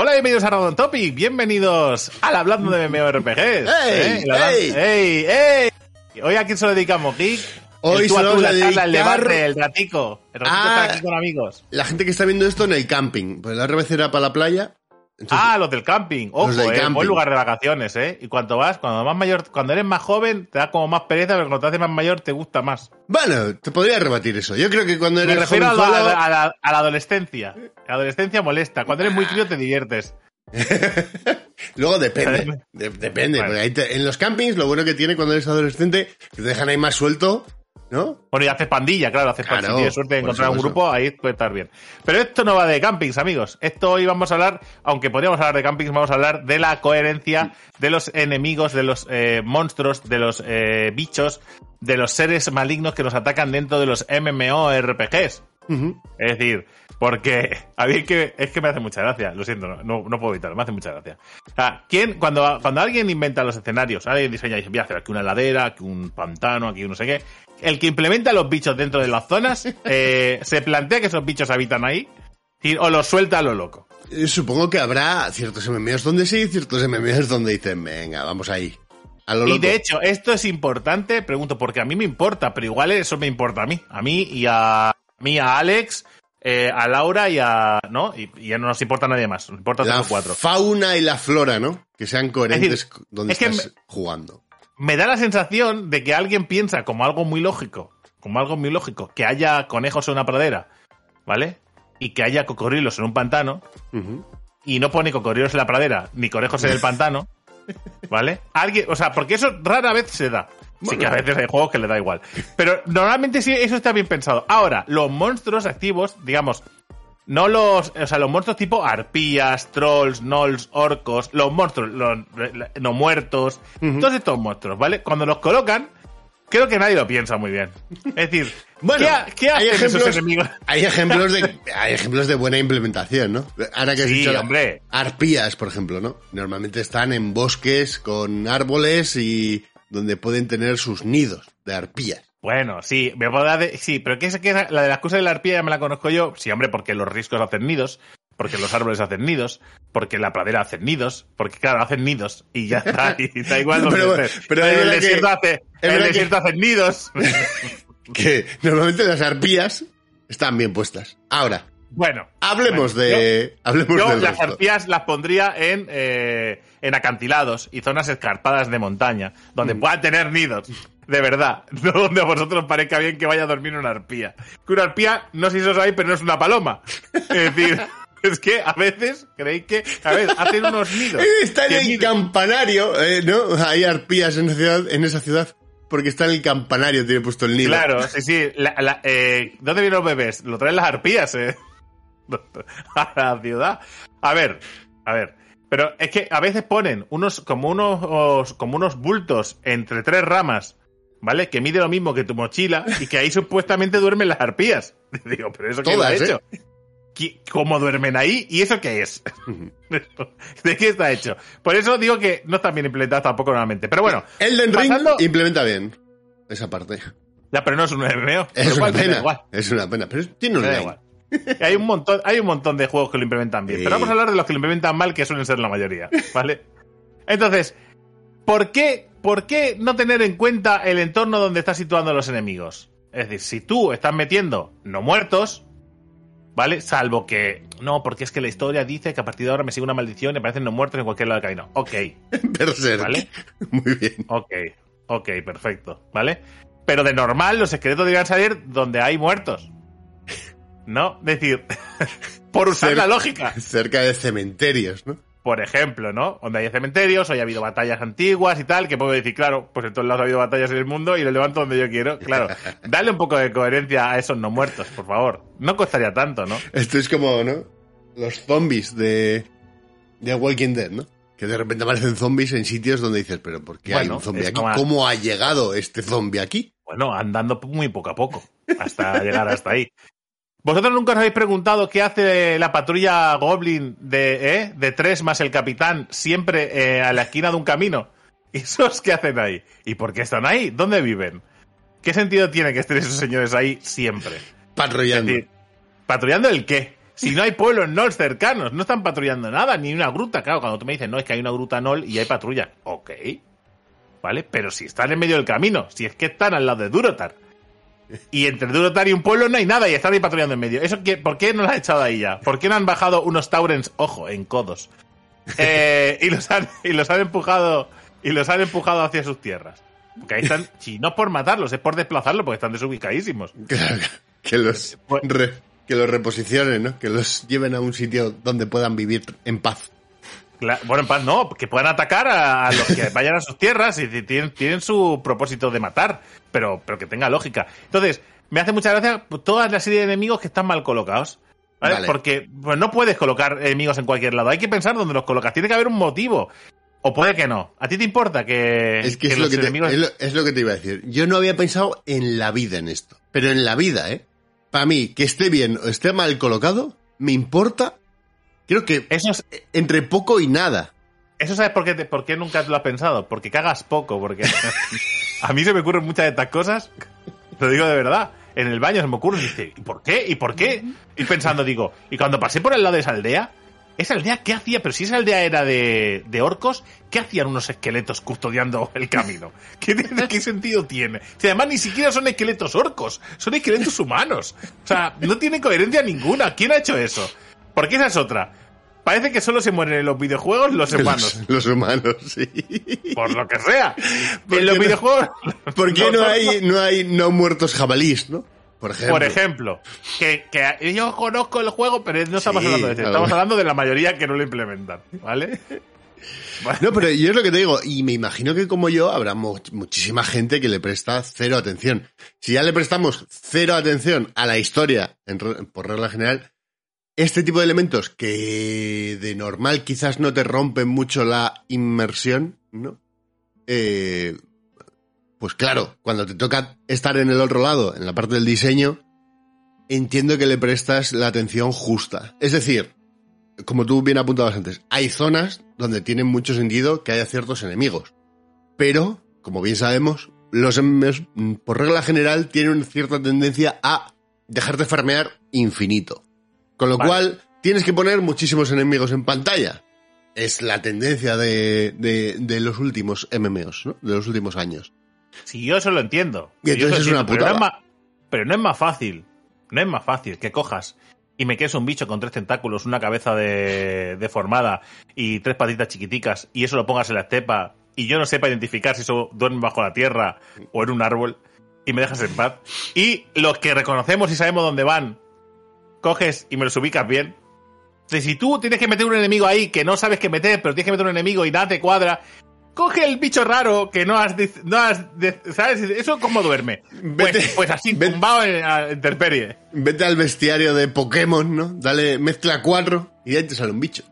Hola, bienvenidos a Random Topic, bienvenidos al Hablando de MMORPGs. ¡Ey! ¿eh? ¡Ey! ¡Ey! Hoy a quién se lo dedicamos, Geek. Hoy el tú se a lo tú, vamos a el debate, el ratico. El ratico a- está aquí con amigos. La gente que está viendo esto en el camping. Pues la otra vez era para la playa. Entonces, Ah, los del camping. Ojo, del eh, camping. buen lugar de vacaciones, ¿eh? Y cuando vas, cuando más mayor, cuando eres más joven, te da como más pereza, pero cuando te haces más mayor te gusta más. Bueno, te podría rebatir eso. Yo creo que cuando Me eres refiero a la, jovenzuelo- a la- a la adolescencia. La adolescencia molesta. Cuando eres muy crío te diviertes. Luego depende. De- depende. Bueno. porque ahí te- en los campings, lo bueno que tiene cuando eres adolescente, que te dejan ahí más suelto, ¿no? Bueno, y haces pandilla, claro, haces pandilla. Si tienes suerte de encontrar un grupo, ahí puede estar bien. Pero esto no va de campings, amigos. Esto hoy vamos a hablar, aunque podríamos hablar de campings, vamos a hablar de la coherencia de los enemigos, de los eh, monstruos, de los eh, bichos, de los seres malignos que nos atacan dentro de los MMORPGs. Ujú. Es decir, porque a mí es que, es que me hace mucha gracia, lo siento, no, no, puedo evitarlo, me hace mucha gracia. O sea, ¿quién, cuando, cuando alguien inventa los escenarios, alguien diseña y dice, voy a hacer aquí una ladera, aquí un pantano, aquí un no sé qué, el que implementa los bichos dentro de las zonas, eh, se plantea que esos bichos habitan ahí, y- o los suelta a lo loco. Eh, Supongo que habrá ciertos MMOs donde sí, ciertos MMOs donde dicen, venga, vamos ahí. A lo Y loco. de hecho, esto es importante, pregunto, porque a mí me importa, pero igual eso me importa a mí, a mí y a, a mí, a Alex, eh, a Laura y a, ¿no? Y, y ya no nos importa a nadie más, nos importa la los cuatro. fauna y la flora, ¿no? Que sean coherentes Es decir, donde es estás jugando. me da la sensación de que alguien piensa como algo muy lógico, como algo muy lógico, que haya conejos en una pradera, ¿vale? Y que haya cocodrilos en un pantano, y no pone cocodrilos en la pradera, ni conejos en el pantano, ¿vale? Alguien, o sea, porque eso rara vez se da. Sí que a veces hay juegos que le da igual. Pero normalmente sí, eso está bien pensado. Ahora, los monstruos activos, digamos, no los, o sea, los monstruos tipo arpías, trolls, gnolls, orcos, los monstruos, los no muertos, Ujú. todos estos monstruos, ¿vale? Cuando los colocan, creo que nadie lo piensa muy bien. Es decir, Bueno, ¿qué, qué hay hacen esos ejemplos, enemigos? hay ejemplos de hay ejemplos de buena implementación, ¿no? Ahora que has Sí, dicho hombre. arpías, por ejemplo, ¿no? Normalmente están en bosques con árboles y donde pueden tener sus nidos de arpías. Bueno, sí, me puedo dar de- sí, pero ¿qué es que esa- la de la excusa de la arpía ya me la conozco yo? Sí, hombre, porque los riscos hacen nidos, porque los árboles hacen nidos, porque la pradera hacen nidos, porque claro, hacen nidos y ya está, y da igual donde Pero- estés. pero es en el verdad que- desierto hace, es en el que- desierto hacen nidos. Que normalmente las arpías están bien puestas. Ahora, bueno, hablemos Bueno, de hablemos yo del las resto. arpías las pondría en, eh, en acantilados y zonas escarpadas de montaña, donde Mm. puedan tener nidos. De verdad, no donde a vosotros os parezca bien que vaya a dormir una arpía. Que una arpía, no sé si os sabéis, pero no es una paloma. Es decir, es que a veces creéis que, a ver, hacen unos nidos. Está en el campanario, eh, ¿no? Hay arpías en esa ciudad, en esa ciudad porque está en el campanario, tiene puesto el nido. Claro, sí, sí. La- la- eh, ¿Dónde vienen los bebés? Lo traen las arpías, eh. A la ciudad. A ver, a ver. Pero es que a veces ponen unos, como unos, como unos bultos entre tres ramas, ¿vale? Que mide lo mismo que tu mochila y que ahí supuestamente duermen las arpías. Digo, pero eso lo ha ¿eh? hecho. ¿Qui- ¿Cómo duermen ahí? ¿Y eso qué es? ¿De qué está hecho? Por eso digo que no están bien implementados tampoco normalmente. Pero bueno, Elden Ring Pasando- implementa bien esa parte. ya, pero no es un MMO. Es una pena. Es una pena, pero tiene un Hay un montón, hay un montón de juegos que lo implementan bien. Sí. Pero vamos a hablar de los que lo implementan mal, que suelen ser la mayoría. ¿Vale? Entonces, ¿por qué, ¿por qué no tener en cuenta el entorno donde estás situando a los enemigos? Es decir, si tú estás metiendo no muertos, ¿vale? Salvo que. No, porque es que la historia dice que a partir de ahora me sigue una maldición y aparecen no muertos en cualquier lado del camino. Ok, Berserk. ¿Vale? Muy bien. ok, ok, perfecto, ¿vale? Pero de normal los secretos deberían salir donde hay muertos. ¿No? Es decir, por usar Cer- la lógica. Cerca de cementerios, ¿no? Por ejemplo, ¿no? Donde hay cementerios, hoy ha habido batallas antiguas y tal, que puedo decir, claro, pues en todos lados ha habido batallas en el mundo y lo levanto donde yo quiero. Claro, dale un poco de coherencia a esos no muertos, por favor. No costaría tanto, ¿no? Esto es como, ¿no? Los zombies de, de Walking Dead, ¿no? Que de repente aparecen zombies en sitios donde dices, pero ¿por qué hay un zombie aquí? como- ¿Cómo ha llegado este zombie aquí? Bueno, andando muy poco a poco, hasta llegar hasta ahí. ¿Vosotros nunca os habéis preguntado qué hace la patrulla Goblin de, ¿eh? de tres más el capitán siempre eh, a la esquina de un camino? ¿Y esos qué hacen ahí? ¿Y por qué están ahí? ¿Dónde viven? ¿Qué sentido tiene que estén esos señores ahí siempre? Es Patrullando. decir, ¿patrullando el qué? Si no hay pueblos NOL cercanos, no están patrullando nada, ni una gruta. Claro, cuando tú me dices, no, es que hay una gruta NOL y hay patrulla. Ok. ¿Vale? Pero si están en medio del camino, si es que están al lado de Durotar. Y entre Durotar y un pueblo no hay nada y están ahí patrullando en medio. ¿Eso qué, ¿Por qué no lo has echado ahí ya? ¿Por qué no han bajado unos Taurens, ojo, en codos? Eh, y, los han, y los han empujado y los han empujado hacia sus tierras. Porque ahí están, si no por matarlos, es por desplazarlos, porque están desubicadísimos. Claro, que los, Pues- re- que los reposicionen, ¿no? Que los lleven a un sitio donde puedan vivir en paz. Bueno, en paz no, que puedan atacar a, a los que vayan a sus tierras y ti- tienen, tienen su propósito de matar, pero, pero que tenga lógica. Entonces, me hace mucha gracia toda la serie de enemigos que están mal colocados. ¿vale? Vale. Porque pues, no puedes colocar enemigos en cualquier lado. Hay que pensar dónde los colocas. Tiene que haber un motivo. O puede que no. ¿A ti te importa que, Es que, que es, lo que te, enemigos... es, lo, es lo que te iba a decir. Yo no había pensado en la vida en esto. Pero en la vida, ¿eh? Para mí, que esté bien o esté mal colocado, me importa. Creo que Eso, es- entre poco y nada. eso sabes por qué, te- por qué nunca te lo has pensado. Porque cagas poco. Porque a mí se me ocurren muchas de estas cosas. Lo digo de verdad. En el baño se me ocurre y dice, ¿y por qué? ¿Y por qué? Y pensando, digo, y cuando pasé por el lado de esa aldea, ¿esa aldea qué hacía? Pero si esa aldea era de, de orcos, ¿qué hacían unos esqueletos custodiando el camino? ¿Qué, ¿Qué sentido tiene? Si además ni siquiera son esqueletos orcos, son esqueletos humanos. O sea, no tiene coherencia ninguna. ¿Quién ha hecho eso? Porque esa es otra. Parece que solo se mueren en los videojuegos los humanos. Los, los humanos, sí. Por lo que sea. ¿Por En los no- videojuegos. ¿Por qué no hay, no hay no muertos jabalís, no? Por ejemplo. Por ejemplo, que, que yo conozco el juego, pero no estamos Sí, hablando de eso. claro. Estamos hablando de la mayoría que no lo implementan, ¿vale? No, pero yo es lo que te digo, y me imagino que como yo habrá mu- muchísima gente que le presta cero atención. Si ya le prestamos cero atención a la historia, en re- por regla general, este tipo de elementos que de normal quizás no te rompen mucho la inmersión, ¿no? Eh, pues claro, cuando te toca estar en el otro lado, en la parte del diseño, entiendo que le prestas la atención justa. Es decir, como tú bien apuntabas antes, hay zonas donde tiene mucho sentido que haya ciertos enemigos. Pero, como bien sabemos, los enemigos, por regla general, tienen cierta tendencia a dejarte farmear infinito. Con lo Vale. cual, tienes que poner muchísimos enemigos en pantalla. Es la tendencia de, de- de los últimos MMOs, ¿no? De los últimos años. Si yo eso lo entiendo. Y entonces es una entiendo, pero no, es putada. más, pero no es más fácil. No es más fácil que cojas y me quedes un bicho con tres tentáculos, una cabeza de, deformada y tres patitas chiquiticas y eso lo pongas en la estepa y yo no sepa identificar si eso duerme bajo la tierra o en un árbol y me dejas en paz. Y los que reconocemos y sabemos dónde van, coges y me los ubicas bien. Si si tú tienes que meter un enemigo ahí que no sabes qué meter, pero tienes que meter un enemigo y nada te cuadra, coge el bicho raro que no has, no has ¿sabes? Eso cómo duerme. Pues, Vete- pues así, vete- tumbado en la intemperie. Vete al bestiario de Pokémon, ¿no? Dale, mezcla cuatro y ahí te sale un bicho.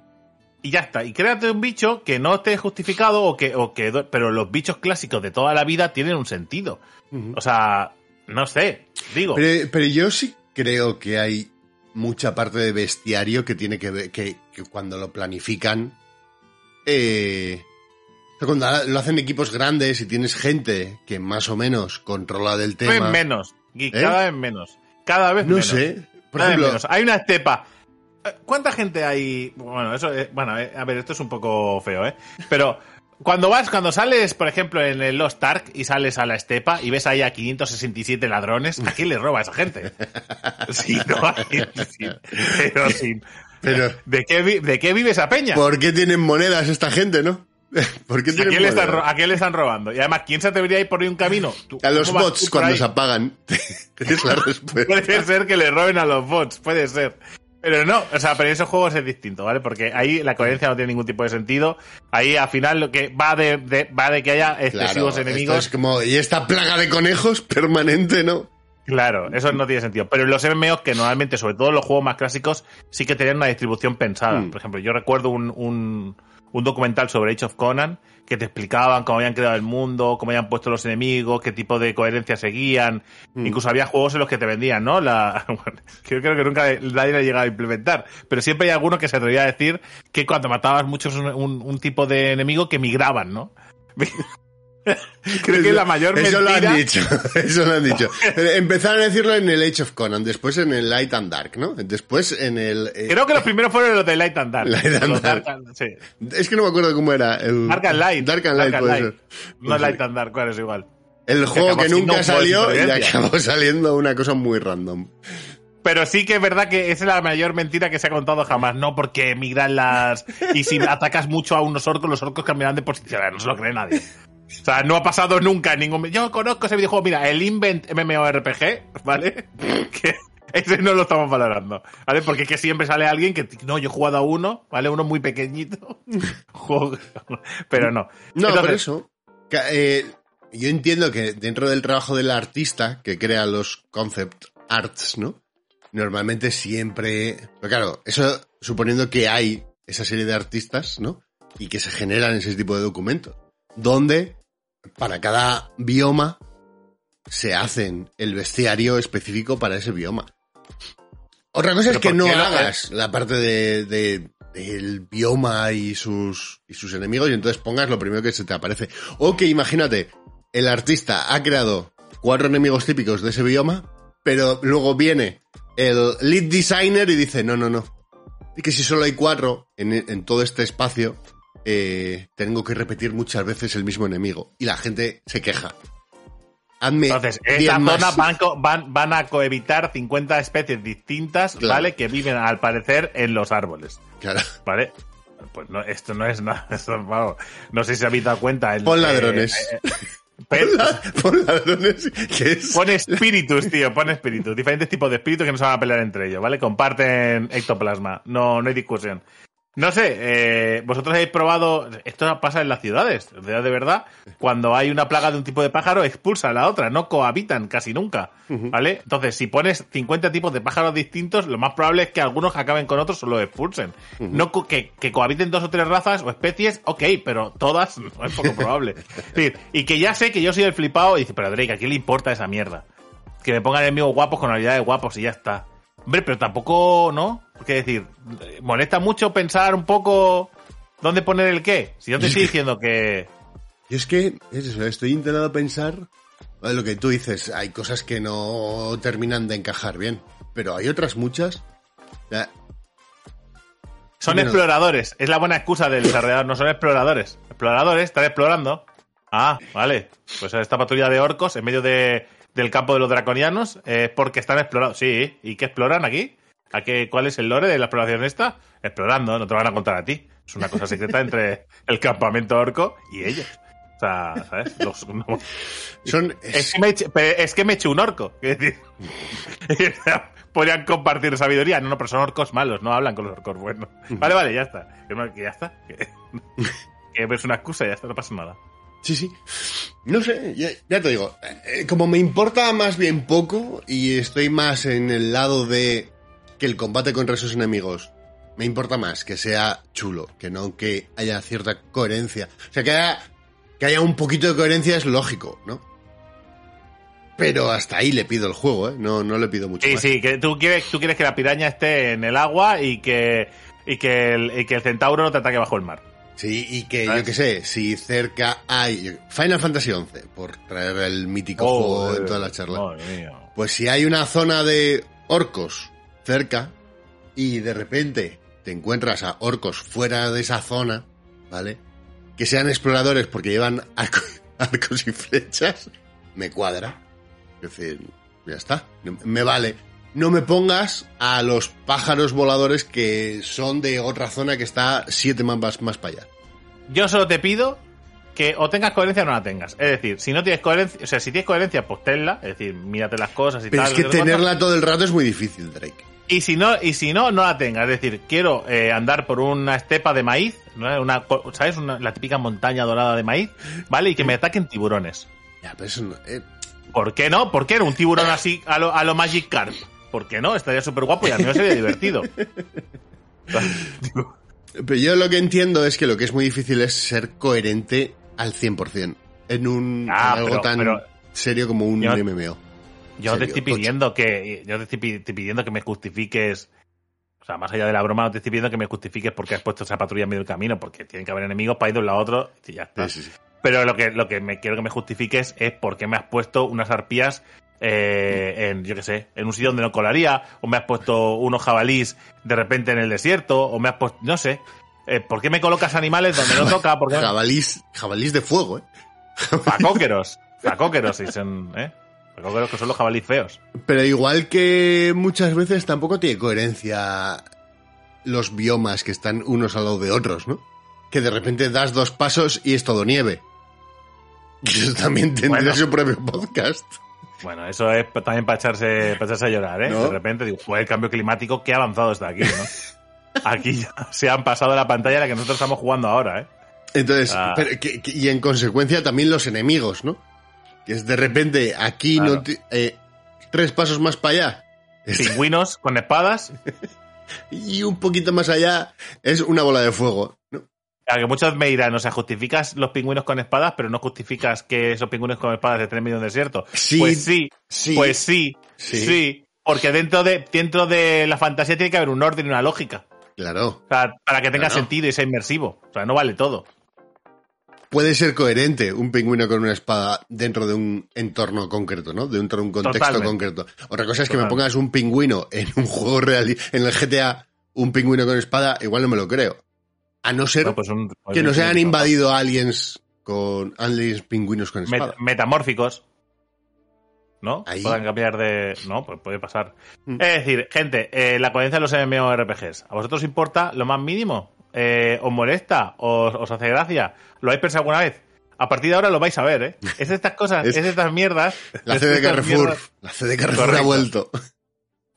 Y ya está. Y créate un bicho que no esté justificado o que, o que, pero los bichos clásicos de toda la vida tienen un sentido. O sea, no sé, digo. Pero, pero yo sí creo que hay mucha parte de bestiario que tiene que ver, que, que cuando lo planifican, eh, cuando lo hacen equipos grandes y tienes gente que más o menos controla del Cada vez tema. menos. Y cada vez menos. Cada vez ¿Eh? No menos. sé. Por Cada vez menos. Hay una estepa. Eh, ¿Cuánta gente hay? Bueno, eso es- bueno, eh, a ver, esto es un poco feo, ¿eh? Pero cuando vas, cuando sales, por ejemplo, en el Lost Ark y sales a la estepa y ves ahí a 567 ladrones, ¿a quién le roba a esa gente? Sí, no, sí, sí. pero sí. Pero, ¿De qué, ¿De qué vive esa peña? ¿por qué tienen monedas esta gente, no? ¿Por qué ¿A tienen quién, le están? ¿A quién le están robando? Y además, ¿quién se atrevería a ir por ahí un camino? ¿Tú- A los bots cuando ahí? se apagan. es la respuesta. Puede ser que le roben a los bots, puede ser. Pero no, o sea, pero en esos juegos es distinto, ¿vale? Porque ahí la coherencia no tiene ningún tipo de sentido. Ahí al final lo que va de, de- va de que haya Claro, excesivos esto enemigos. es como, y esta plaga de conejos permanente, ¿no? Claro, eso no tiene sentido. Pero en los MMOs que normalmente, sobre todo los juegos más clásicos, sí que tenían una distribución pensada. Mm. Por ejemplo, yo recuerdo un, un, un documental sobre Age of Conan que te explicaban cómo habían creado el mundo, cómo habían puesto los enemigos, qué tipo de coherencia seguían. Mm. Incluso había juegos en los que te vendían, ¿no? La, bueno, yo creo que nunca nadie le ha llegado a implementar. Pero siempre hay alguno que se atrevía a decir que cuando matabas muchos un, un- un tipo de enemigo que migraban, ¿no? Creo que la mayor Eso lo mentira... han dicho, eso lo han dicho. Empezaron a decirlo en el Age of Conan, después en el Light and Dark, ¿no? Después en el... eh, Creo que los primeros fueron los de Light and Dark. Light and Los Dark. and- sí. Es que no me acuerdo cómo era. El... Dark and Light. Dark and Light puede ser. No es Light and Dark, claro, es igual. El juego que siendo nunca salió y acabó saliendo una cosa muy random. Pero sí que es verdad que esa es la mayor mentira que se ha contado jamás, ¿no? Porque migran las... Y si atacas mucho a unos orcos, los orcos cambiarán de posición. No se lo cree nadie. O sea, no ha pasado nunca en ningún... Yo conozco ese videojuego, mira, el Invent MMORPG, ¿vale? Que ese no lo estamos valorando, ¿vale? Porque es que siempre sale alguien que... No, yo he jugado a uno, ¿vale? Uno muy pequeñito. Juego- Pero no. No, Entonces, por eso. eh, yo entiendo que dentro del trabajo del artista que crea los concept arts, ¿no? Normalmente siempre. Pero claro, eso suponiendo que hay esa serie de artistas, ¿no? Y que se generan ese tipo de documentos. Donde para cada bioma se hacen el bestiario específico para ese bioma. Otra cosa es que ¿por no hagas la parte de, de- del bioma y sus, y sus enemigos y entonces pongas lo primero que se te aparece. O que imagínate, el artista ha creado cuatro enemigos típicos de ese bioma, pero luego viene el lead designer y dice, no, no, no. Y que si solo hay cuatro en, en todo este espacio, eh, tengo que repetir muchas veces el mismo enemigo. Y la gente se queja. Hazme Entonces, 10 esta zona van, van, van a coevitar 50 especies distintas, Claro. ¿vale? Que viven, al parecer, en los árboles, Claro. ¿vale? Pues no, esto no es nada. esto, vamos, no sé si habéis dado cuenta. el- Pon eh, ladrones. eh, eh, Pon ladrones, que es... Pon espíritus, tío, pon espíritus. Diferentes tipos de espíritus que no se van a pelear entre ellos, ¿vale? Comparten ectoplasma. No, no hay discusión. No sé, eh, vosotros habéis probado. Esto pasa en las ciudades, de verdad. Cuando hay una plaga de un tipo de pájaro, expulsa a la otra, no cohabitan casi nunca, ¿vale? Entonces, si pones 50 tipos de pájaros distintos, lo más probable es que algunos acaben con otros o los expulsen. No co- que, que cohabiten dos o tres razas o especies, ok, pero todas no es poco probable. Es decir, y que ya sé que yo soy el flipado y dice, pero Drake, ¿a quién le importa esa mierda? Que me pongan enemigos guapos con habilidades guapos y ya está. Hombre, pero tampoco, ¿no? Porque decir, molesta mucho pensar un poco dónde poner el qué. Si yo te estoy diciendo que. Yo es que, es eso, estoy intentando pensar, lo que tú dices, hay cosas que no terminan de encajar bien, pero hay otras muchas. Son exploradores. Es la buena excusa del desarrollador. No son exploradores. Exploradores, están explorando. Ah, vale. Pues esta patrulla de orcos en medio de, del campo de los draconianos es porque están explorando. Sí, ¿y qué exploran aquí? ¿A qué, ¿Cuál es el lore de la exploración esta? Explorando, no te van a contar a ti. Es una cosa secreta entre el campamento orco y ellos. O sea, ¿sabes? Los- no- son, Es que, me, eche- es que me un orco. Es decir, podrían compartir sabiduría. No, no, pero son orcos malos, no hablan con los orcos buenos. Vale, vale, ya está. Ya está. Que es una excusa, ya está, no pasa nada. Sí, sí. No sé, ya, ya te digo, eh, como me importa más bien poco y estoy más en el lado de que el combate contra esos enemigos me importa más que sea chulo, que no que haya cierta coherencia. O sea, que haya, que haya un poquito de coherencia es lógico, ¿no? Pero hasta ahí le pido el juego, ¿eh? No, no le pido mucho Sí, más. sí, que tú quieres, tú quieres que la piraña esté en el agua y que, y que, el, y que el centauro no te ataque bajo el mar. Sí, y que ¿Sabes? yo qué sé, si cerca hay Final Fantasy XI, por traer el mítico Oh, juego en toda la charla. madre mía. Pues si hay una zona de orcos cerca y de repente te encuentras a orcos fuera de esa zona, ¿vale? Que sean exploradores porque llevan arco- arcos y flechas, me cuadra. Es decir, ya está, me vale. No me pongas a los pájaros voladores que son de otra zona que está siete mapas más para allá. Yo solo te pido que o tengas coherencia o no la tengas. Es decir, si no tienes coherencia, o sea, si tienes coherencia, pues tenla. Es decir, mírate las cosas y Pero tal. es que tenerla todo el rato es muy difícil, Drake. Y si no, y si no, no la tengas. Es decir, quiero eh, andar por una estepa de maíz, ¿no? una, ¿sabes? Una- la típica montaña dorada de maíz, ¿vale? Y que me ataquen tiburones. Ya, pero eso no, eh, ¿Por qué no? ¿Por qué no? Un tiburón así a lo, a lo Magic Carp. ¿Por qué no? Estaría súper guapo y a mí me sería divertido. Pero yo lo que entiendo es que lo que es muy difícil es ser coherente al 100% en un Ah, en algo pero- tan pero- serio como un yo- MMO. Yo te Serio, estoy tocho. pidiendo que yo te estoy pi- estoy pidiendo que me justifiques. O sea, más allá de la broma, no te estoy pidiendo que me justifiques por qué has puesto esa patrulla en medio del camino, porque tienen que haber enemigos para ir de un lado a otro y ya está. Sí, sí, sí. Pero lo que, lo que me quiero que me justifiques es por qué me has puesto unas arpías eh, en, yo qué sé, en un sitio donde no colaría, o me has puesto unos jabalís de repente en el desierto, o me has puesto, no sé. Eh, ¿Por qué me colocas animales donde no toca? ¿Por qué? Jabalís, jabalís de fuego, ¿eh? Facóqueros. Facóqueros, dicen, ¿eh? Facóqueros que son los jabalís feos. Pero igual que muchas veces tampoco tiene coherencia los biomas que están unos al lado de otros, ¿no? Que de repente das dos pasos y es todo nieve. Eso también tendría Bueno. su propio podcast. Bueno, eso es también para echarse, para echarse a llorar, ¿eh? ¿No? De repente digo, joder, el cambio climático, qué avanzado está aquí, ¿no? Aquí ya se han pasado la pantalla a la que nosotros estamos jugando ahora, ¿eh? Entonces, Ah. pero que- que- y en consecuencia también los enemigos, ¿no? Que es de repente aquí Claro. no eh, tres pasos más para allá Pingüinos con espadas. y un poquito más allá es una bola de fuego. ¿no? A que muchos me dirán, o sea, justificas los pingüinos con espadas, pero no justificas que esos pingüinos con espadas estén en medio de un desierto. Sí, pues sí, sí, pues sí, sí. sí, Porque dentro de, dentro de la fantasía tiene que haber un orden y una lógica. Claro. O sea, para que tenga Claro. sentido y sea inmersivo. O sea, no vale todo. Puede ser coherente un pingüino con una espada dentro de un entorno concreto, ¿no? Dentro de un contexto Totalmente. concreto. Otra cosa es que me pongas un pingüino en un juego real, en el GTA, un pingüino con espada, igual no me lo creo. A no ser No, pues un- que nos hayan invadido aliens con aliens pingüinos con met- espada. metamórficos. ¿No? Ahí. Puedan cambiar de. No, pues puede pasar. Mm. Es decir, gente, eh, la coherencia de los MMORPGs. ¿A vosotros os importa lo más mínimo? Eh, ¿Os molesta? ¿Os, os hace gracia? ¿Lo habéis pensado alguna vez? A partir de ahora lo vais a ver, ¿eh? Es de estas cosas, Es- es, de estas mierdas. La C de Carrefour. mierdas- La C de Carrefour ha vuelto.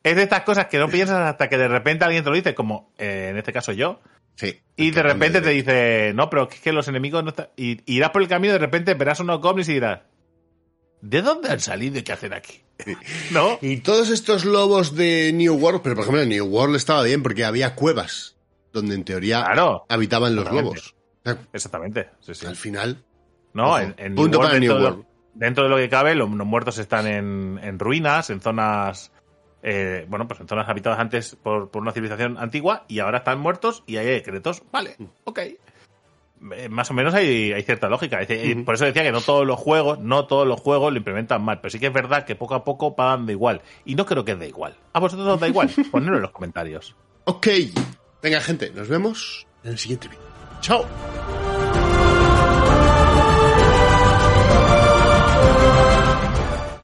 Es de estas cosas que no piensas hasta que de repente alguien te lo dice, como eh, en este caso yo. Sí. Y de repente te dice, no, pero es que los enemigos no están. Y irás por el camino y de repente verás unos goblins y dirás, ¿de dónde han salido y qué hacen aquí? ¿No? Y todos estos lobos de New World, pero por ejemplo en New World estaba bien porque había cuevas donde en teoría Claro, habitaban los lobos. Exactamente. Sí, sí. Al final, No, Ojo, en, en punto New World, para New dentro, de lo, World. dentro de lo que cabe, los, los muertos están en, en ruinas, en zonas. Eh, bueno, pues en zonas habitadas antes por, por una civilización antigua y ahora están muertos y hay decretos. Vale, ok. Eh, Más o menos hay, hay cierta lógica. Es. Por eso decía que no todos los juegos, no todos los juegos lo implementan mal, pero sí que es verdad que poco a poco van de igual. Y no creo que de igual. ¿A vosotros os da igual? Ponedlo en los comentarios. ok. Venga gente, nos vemos en el siguiente vídeo. Chao.